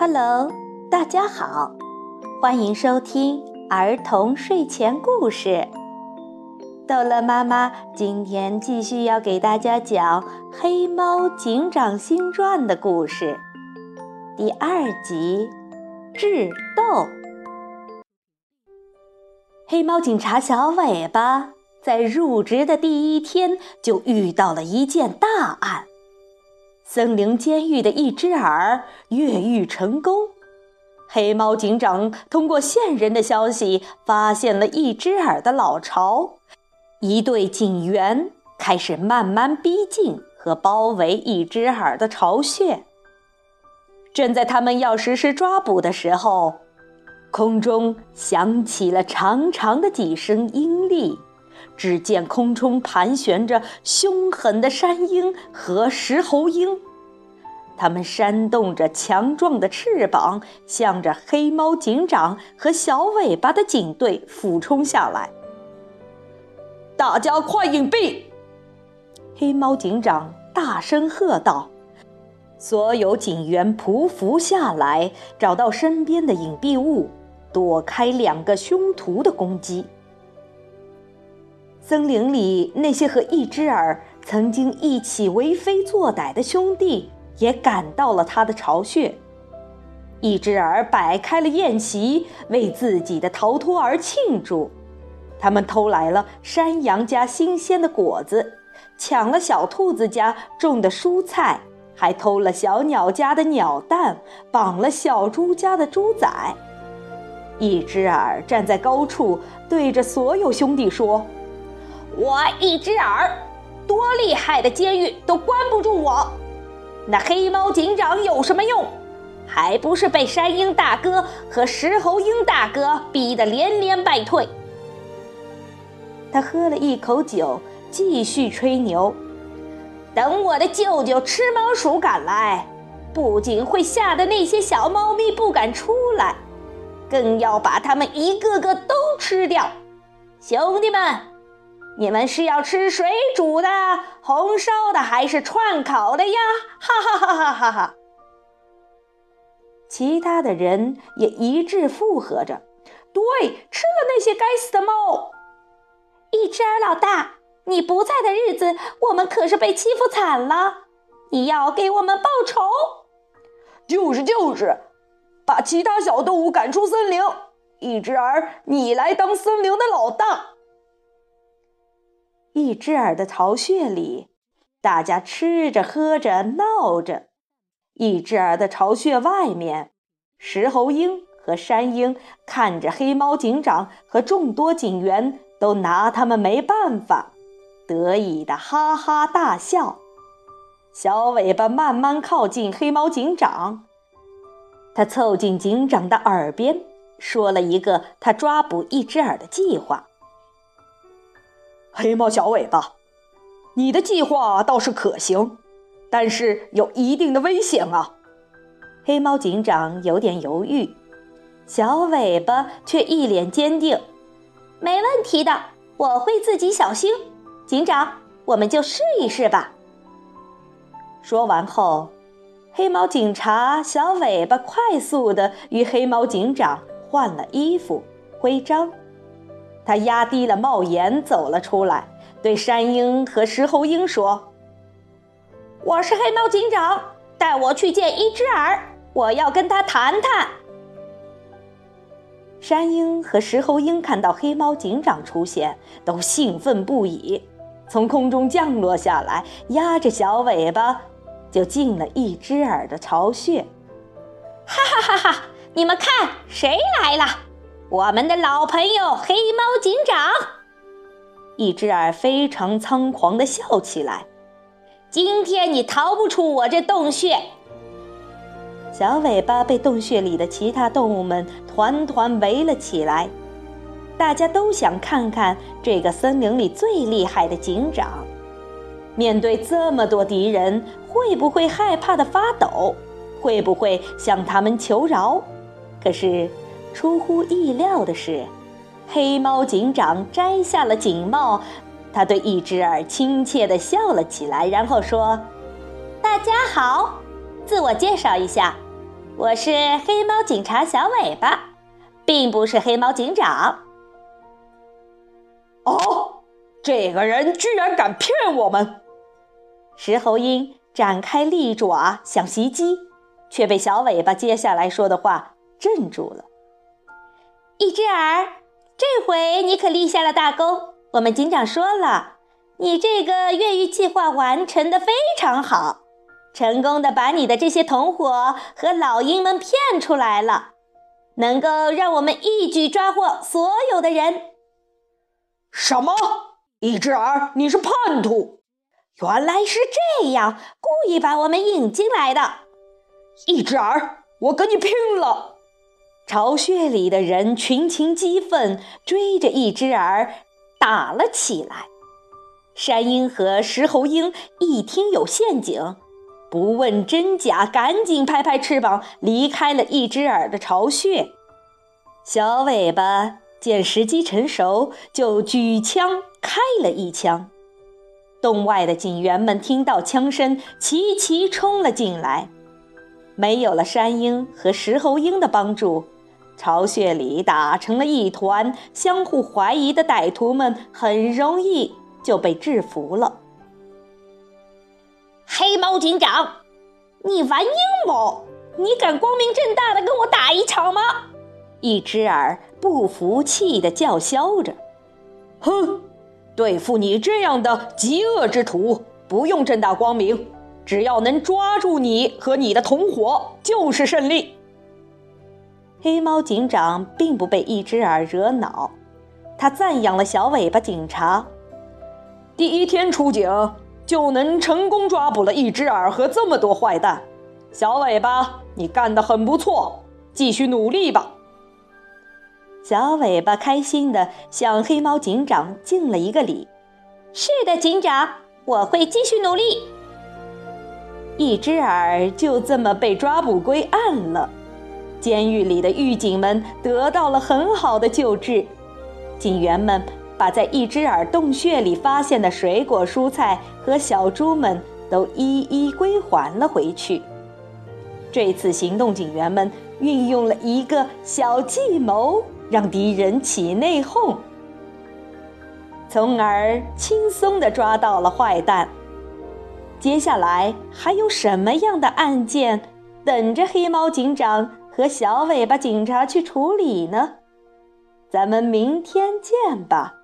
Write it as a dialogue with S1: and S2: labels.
S1: Hello，大家好，欢迎收听儿童睡前故事。逗乐妈妈今天继续要给大家讲《黑猫警长新传》的故事，第二集《智斗》。黑猫警察小尾巴在入职的第一天就遇到了一件大案。森林监狱的一只耳越狱成功，黑猫警长通过线人的消息发现了一只耳的老巢，一队警员开始慢慢逼近和包围一只耳的巢穴。正在他们要实施抓捕的时候，空中响起了长长的几声鹰唳。只见空中盘旋着凶狠的山鹰和石猴鹰，它们扇动着强壮的翅膀，向着黑猫警长和小尾巴的警队俯冲下来。大家快隐蔽！黑猫警长大声喝道。所有警员匍匐下来，找到身边的隐蔽物，躲开两个凶徒的攻击。森林里那些和一只耳曾经一起为非作歹的兄弟也赶到了他的巢穴。一只耳摆开了宴席，为自己的逃脱而庆祝。他们偷来了山羊家新鲜的果子，抢了小兔子家种的蔬菜，还偷了小鸟家的鸟蛋，绑了小猪家的猪仔。一只耳站在高处，对着所有兄弟说。我一只耳，多厉害的监狱都关不住我。那黑猫警长有什么用？还不是被山鹰大哥和石猴鹰大哥逼得连连败退。他喝了一口酒，继续吹牛。等我的舅舅吃猫鼠赶来，不仅会吓得那些小猫咪不敢出来，更要把它们一个个都吃掉。兄弟们！你们是要吃水煮的、红烧的，还是串烤的呀？哈哈哈哈哈哈！其他的人也一致附和着：“对，吃了那些该死的猫！”一只耳老大，你不在的日子，我们可是被欺负惨了，你要给我们报仇。
S2: 就是就是，把其他小动物赶出森林。一只耳，你来当森林的老大。
S1: 一只耳的巢穴里，大家吃着、喝着、闹着；一只耳的巢穴外面，石猴鹰和山鹰看着黑猫警长和众多警员都拿他们没办法，得意的哈哈大笑。小尾巴慢慢靠近黑猫警长，他凑近警长的耳边，说了一个他抓捕一只耳的计划。
S2: 黑猫小尾巴，你的计划倒是可行，但是有一定的危险啊！
S1: 黑猫警长有点犹豫，小尾巴却一脸坚定：“没问题的，我会自己小心。”警长，我们就试一试吧。说完后，黑猫警察小尾巴快速的与黑猫警长换了衣服、徽章。他压低了帽檐走了出来，对山鹰和石猴鹰说：“我是黑猫警长，带我去见一只耳，我要跟他谈谈。”山鹰和石猴鹰看到黑猫警长出现，都兴奋不已，从空中降落下来，压着小尾巴就进了一只耳的巢穴。哈哈哈哈！你们看，谁来了？我们的老朋友黑猫警长，一只耳非常猖狂地笑起来。今天你逃不出我这洞穴。小尾巴被洞穴里的其他动物们团团围了起来，大家都想看看这个森林里最厉害的警长，面对这么多敌人，会不会害怕的发抖？会不会向他们求饶？可是。出乎意料的是，黑猫警长摘下了警帽，他对一只耳亲切地笑了起来，然后说：“大家好，自我介绍一下，我是黑猫警察小尾巴，并不是黑猫警长。
S2: 哦，这个人居然敢骗我们！
S1: 石猴鹰展开利爪想袭击，却被小尾巴接下来说的话镇住了。一只耳，这回你可立下了大功。我们警长说了，你这个越狱计划完成的非常好。成功的把你的这些同伙和老鹰们骗出来了，能够让我们一举抓获所有的人。
S2: 什么？一只耳，你是叛徒？
S1: 原来是这样，故意把我们引进来的。
S2: 一只耳，我跟你拼了！
S1: 巢穴里的人群情激愤，追着一只耳打了起来。山鹰和石猴鹰一听有陷阱。不问真假，赶紧拍拍翅膀离开了一只耳的巢穴。小尾巴见时机成熟，就举枪开了一枪。洞外的警员们听到枪声，齐齐冲了进来。没有了山鹰和石猴鹰的帮助，巢穴里打成了一团，相互怀疑的歹徒们很容易就被制服了。黑猫警长，你玩阴谋？你敢光明正大的跟我打一场吗？一只耳不服气的叫嚣着：“
S2: 哼，对付你这样的极恶之徒，不用正大光明，只要能抓住你和你的同伙，就是胜利。”
S1: 黑猫警长并不被一只耳惹恼，他赞扬了小尾巴警察：“
S2: 第一天出警。”就能成功抓捕了一只耳和这么多坏蛋，小尾巴，你干得很不错，继续努力吧。
S1: 小尾巴开心地向黑猫警长敬了一个礼。是的，警长，我会继续努力。一只耳就这么被抓捕归案了，监狱里的狱警们得到了很好的救治，警员们。把在一只耳洞穴里发现的水果、蔬菜和小猪们都一一归还了回去。这次行动，警员们运用了一个小计谋，让敌人起内讧，从而轻松地抓到了坏蛋。接下来还有什么样的案件等着黑猫警长和小尾巴警察去处理呢？咱们明天见吧。